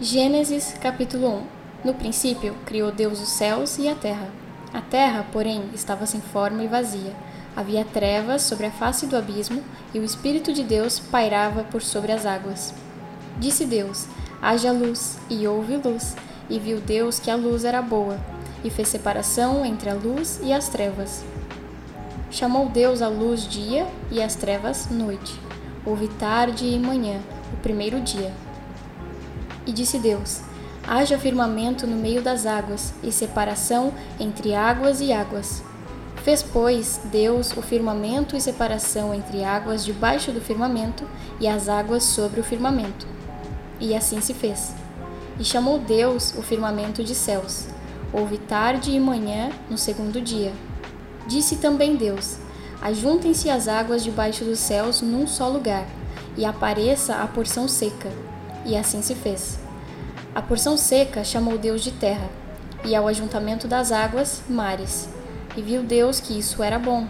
Gênesis capítulo 1 No princípio, criou Deus os céus e a terra. A terra, porém, estava sem forma e vazia. Havia trevas sobre a face do abismo, e o Espírito de Deus pairava por sobre as águas. Disse Deus: Haja luz, e houve luz. E viu Deus que a luz era boa, e fez separação entre a luz e as trevas. Chamou Deus a luz dia e as trevas noite. Houve tarde e manhã, o primeiro dia. E disse Deus: Haja firmamento no meio das águas, e separação entre águas e águas. Fez, pois, Deus o firmamento e separação entre águas debaixo do firmamento e as águas sobre o firmamento. E assim se fez. E chamou Deus o firmamento de céus. Houve tarde e manhã no segundo dia. Disse também Deus: Ajuntem-se as águas debaixo dos céus num só lugar, e apareça a porção seca e assim se fez. A porção seca chamou Deus de terra, e ao ajuntamento das águas, mares. E viu Deus que isso era bom.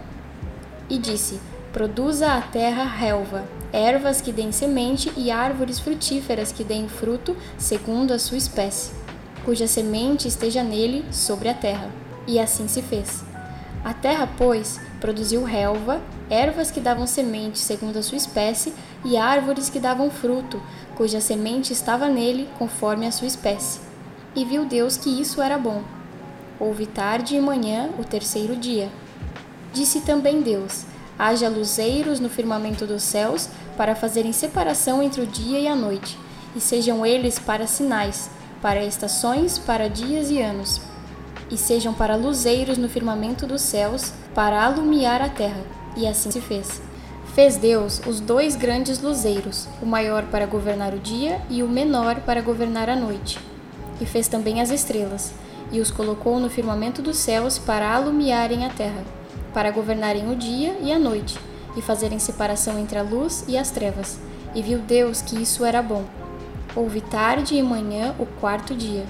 E disse: Produza a terra relva, ervas que deem semente e árvores frutíferas que deem fruto segundo a sua espécie, cuja semente esteja nele sobre a terra. E assim se fez. A terra, pois, produziu relva, ervas que davam semente segundo a sua espécie, e árvores que davam fruto, cuja semente estava nele conforme a sua espécie. E viu Deus que isso era bom. Houve tarde e manhã o terceiro dia. Disse também Deus: Haja luzeiros no firmamento dos céus, para fazerem separação entre o dia e a noite, e sejam eles para sinais, para estações, para dias e anos e sejam para luzeiros no firmamento dos céus, para alumiar a terra. E assim se fez. Fez Deus os dois grandes luzeiros, o maior para governar o dia e o menor para governar a noite. E fez também as estrelas, e os colocou no firmamento dos céus para alumiarem a terra, para governarem o dia e a noite, e fazerem separação entre a luz e as trevas. E viu Deus que isso era bom. Houve tarde e manhã o quarto dia.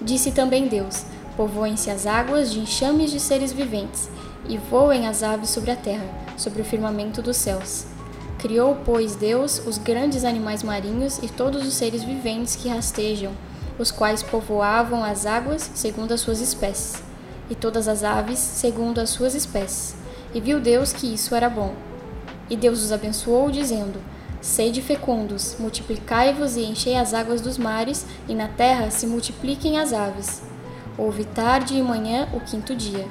Disse também Deus: Povoem-se as águas de enxames de seres viventes, e voem as aves sobre a terra, sobre o firmamento dos céus. Criou, pois, Deus os grandes animais marinhos e todos os seres viventes que rastejam, os quais povoavam as águas segundo as suas espécies, e todas as aves segundo as suas espécies. E viu Deus que isso era bom. E Deus os abençoou, dizendo: Sede fecundos, multiplicai-vos e enchei as águas dos mares, e na terra se multipliquem as aves. Houve tarde e manhã o quinto dia.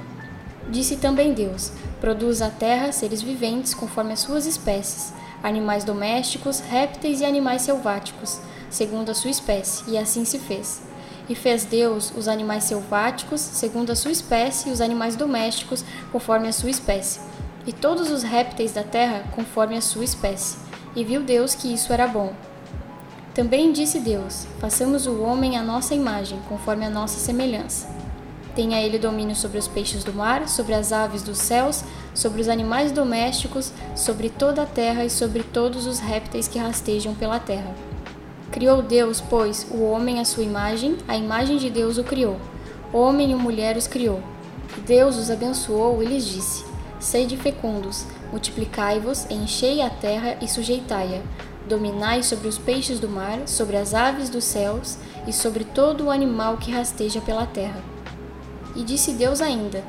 Disse também Deus: Produz a terra seres viventes conforme as suas espécies, animais domésticos, répteis e animais selváticos, segundo a sua espécie, e assim se fez. E fez Deus os animais selváticos, segundo a sua espécie, e os animais domésticos, conforme a sua espécie, e todos os répteis da terra, conforme a sua espécie. E viu Deus que isso era bom. Também disse Deus: Façamos o homem à nossa imagem, conforme a nossa semelhança. Tenha ele domínio sobre os peixes do mar, sobre as aves dos céus, sobre os animais domésticos, sobre toda a terra e sobre todos os répteis que rastejam pela terra. Criou Deus, pois, o homem à sua imagem, a imagem de Deus o criou. Homem e mulher os criou. Deus os abençoou e lhes disse: Sede fecundos, multiplicai-vos, enchei a terra e sujeitai-a Dominai sobre os peixes do mar, sobre as aves dos céus e sobre todo o animal que rasteja pela terra. E disse Deus ainda: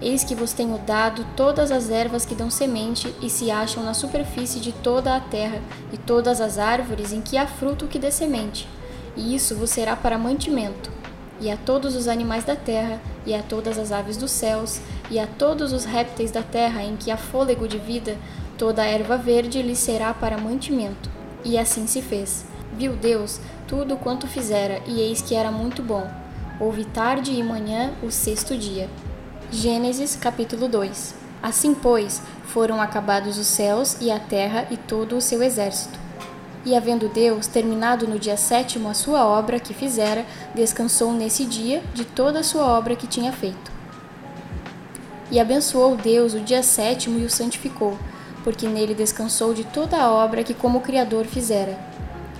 Eis que vos tenho dado todas as ervas que dão semente e se acham na superfície de toda a terra, e todas as árvores em que há fruto que dê semente, e isso vos será para mantimento. E a todos os animais da terra, e a todas as aves dos céus, e a todos os répteis da terra em que há fôlego de vida, toda a erva verde lhes será para mantimento. E assim se fez. Viu Deus tudo quanto fizera, e eis que era muito bom. Houve tarde e manhã o sexto dia. Gênesis capítulo 2 Assim, pois, foram acabados os céus e a terra e todo o seu exército. E havendo Deus terminado no dia sétimo a sua obra que fizera, descansou nesse dia de toda a sua obra que tinha feito. E abençoou Deus o dia sétimo e o santificou, porque nele descansou de toda a obra que como Criador fizera.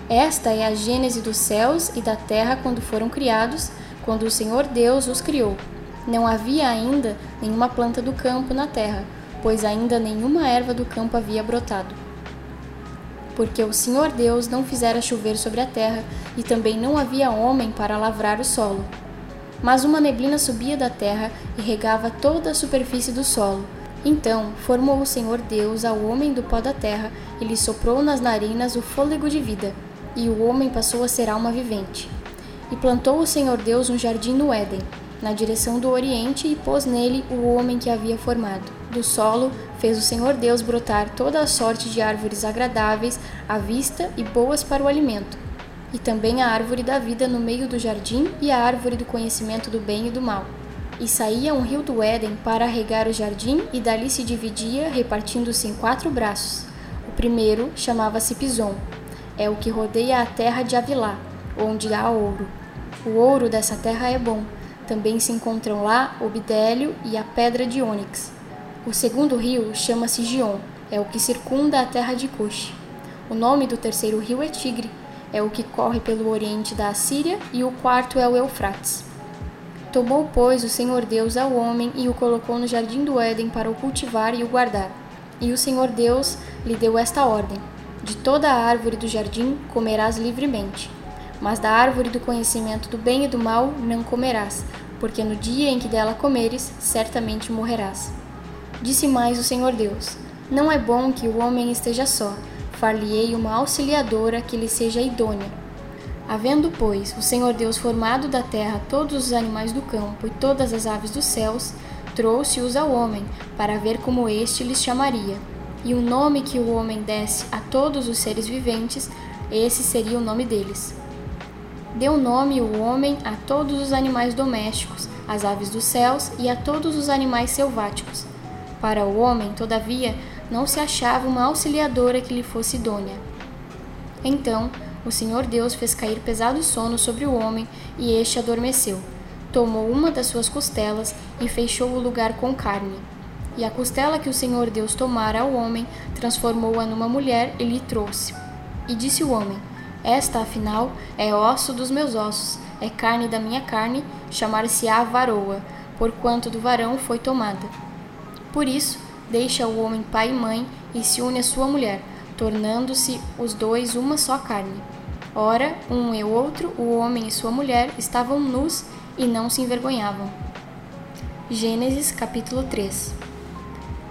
Esta é a gênese dos céus e da terra quando foram criados, quando o Senhor Deus os criou. Não havia ainda nenhuma planta do campo na terra, pois ainda nenhuma erva do campo havia brotado. porque o Senhor Deus não fizera chover sobre a terra, e também não havia homem para lavrar o solo. Mas uma neblina subia da terra e regava toda a superfície do solo. Então formou o Senhor Deus ao homem do pó da terra e lhe soprou nas narinas o fôlego de vida, e o homem passou a ser alma vivente. E plantou o Senhor Deus um jardim no Éden, na direção do oriente, e pôs nele o homem que havia formado. Do solo fez o Senhor Deus brotar toda a sorte de árvores agradáveis à vista e boas para o alimento, e também a árvore da vida no meio do jardim e a árvore do conhecimento do bem e do mal. E saía um rio do Éden para regar o jardim, e dali se dividia, repartindo-se em quatro braços. O primeiro chamava-se Pison, é o que rodeia a terra de Avilá, onde há ouro. O ouro dessa terra é bom. Também se encontram lá o bidélio e a pedra de ônix. O segundo rio chama-se Gion, é o que circunda a terra de Cush. O nome do terceiro rio é Tigre, é o que corre pelo oriente da Assíria, e o quarto é o Eufrates. Tomou, pois, o Senhor Deus ao homem e o colocou no jardim do Éden para o cultivar e o guardar. E o Senhor Deus lhe deu esta ordem: De toda a árvore do jardim comerás livremente, mas da árvore do conhecimento do bem e do mal não comerás, porque no dia em que dela comeres, certamente morrerás. Disse mais o Senhor Deus: Não é bom que o homem esteja só, far-lhe-ei uma auxiliadora que lhe seja idônea. Havendo, pois, o Senhor Deus formado da terra todos os animais do campo e todas as aves dos céus, trouxe-os ao homem, para ver como este lhes chamaria. E o nome que o homem desse a todos os seres viventes, esse seria o nome deles. Deu nome o homem a todos os animais domésticos, às aves dos céus e a todos os animais selváticos para o homem, todavia, não se achava uma auxiliadora que lhe fosse idônea. Então o Senhor Deus fez cair pesado sono sobre o homem, e este adormeceu. Tomou uma das suas costelas e fechou o lugar com carne. E a costela que o Senhor Deus tomara ao homem, transformou-a numa mulher e lhe trouxe. E disse o homem: Esta, afinal, é osso dos meus ossos, é carne da minha carne, chamar-se-á varoa, porquanto do varão foi tomada. Por isso, deixa o homem pai e mãe e se une à sua mulher, tornando-se os dois uma só carne. Ora, um e outro, o homem e sua mulher, estavam nus e não se envergonhavam. Gênesis capítulo 3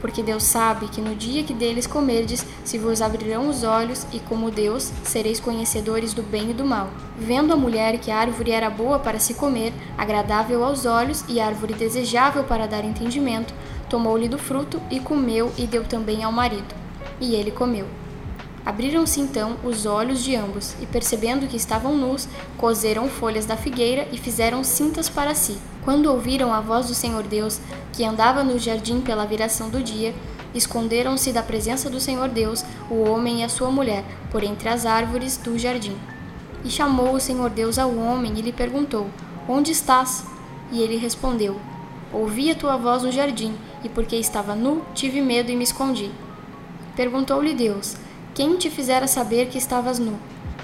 porque Deus sabe que no dia que deles comerdes, se vos abrirão os olhos, e como Deus, sereis conhecedores do bem e do mal. Vendo a mulher que a árvore era boa para se comer, agradável aos olhos e árvore desejável para dar entendimento, tomou-lhe do fruto e comeu e deu também ao marido. E ele comeu. Abriram-se então os olhos de ambos, e percebendo que estavam nus, coseram folhas da figueira e fizeram cintas para si. Quando ouviram a voz do Senhor Deus, que andava no jardim pela viração do dia, esconderam-se da presença do Senhor Deus, o homem e a sua mulher, por entre as árvores do jardim. E chamou o Senhor Deus ao homem e lhe perguntou: Onde estás? E ele respondeu: Ouvi a tua voz no jardim e porque estava nu, tive medo e me escondi. Perguntou-lhe Deus: Quem te fizera saber que estavas nu?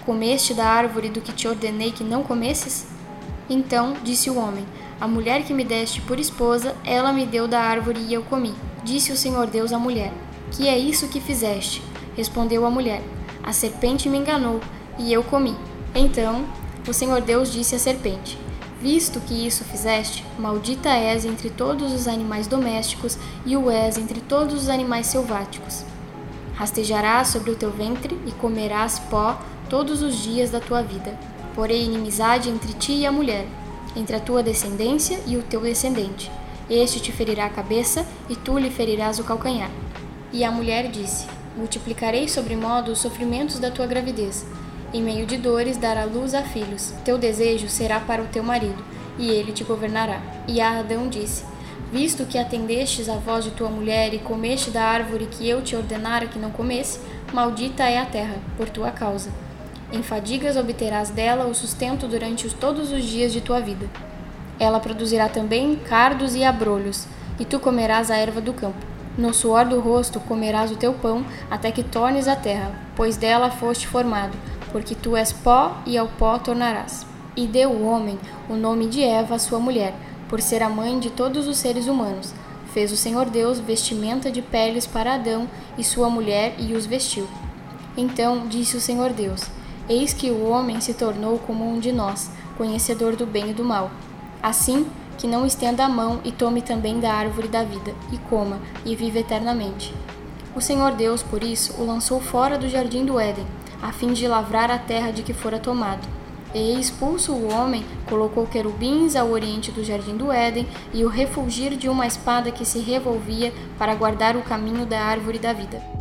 Comeste da árvore do que te ordenei que não comesses? Então disse o homem: A mulher que me deste por esposa, ela me deu da árvore e eu comi. Disse o Senhor Deus à mulher: Que é isso que fizeste? Respondeu a mulher: A serpente me enganou e eu comi. Então o Senhor Deus disse à serpente: Visto que isso fizeste, maldita és entre todos os animais domésticos e o és entre todos os animais selváticos. Rastejarás sobre o teu ventre e comerás pó todos os dias da tua vida. Porém, inimizade entre ti e a mulher, entre a tua descendência e o teu descendente. Este te ferirá a cabeça e tu lhe ferirás o calcanhar. E a mulher disse: Multiplicarei sobremodo os sofrimentos da tua gravidez em meio de dores dará luz a filhos. Teu desejo será para o teu marido, e ele te governará. E a Adão disse: Visto que atendestes à voz de tua mulher e comeste da árvore que eu te ordenara que não comesse, maldita é a terra, por tua causa. Em fadigas obterás dela o sustento durante todos os dias de tua vida. Ela produzirá também cardos e abrolhos, e tu comerás a erva do campo. No suor do rosto comerás o teu pão, até que tornes a terra, pois dela foste formado, porque tu és pó e ao pó tornarás. E deu o homem o nome de Eva, sua mulher, por ser a mãe de todos os seres humanos. Fez o Senhor Deus vestimenta de peles para Adão e sua mulher e os vestiu. Então disse o Senhor Deus: Eis que o homem se tornou como um de nós, conhecedor do bem e do mal. Assim, que não estenda a mão e tome também da árvore da vida, e coma, e viva eternamente. O Senhor Deus, por isso, o lançou fora do jardim do Éden, a fim de lavrar a terra de que fora tomado. E expulso o homem, colocou querubins ao oriente do jardim do Éden e o refulgir de uma espada que se revolvia para guardar o caminho da árvore da vida.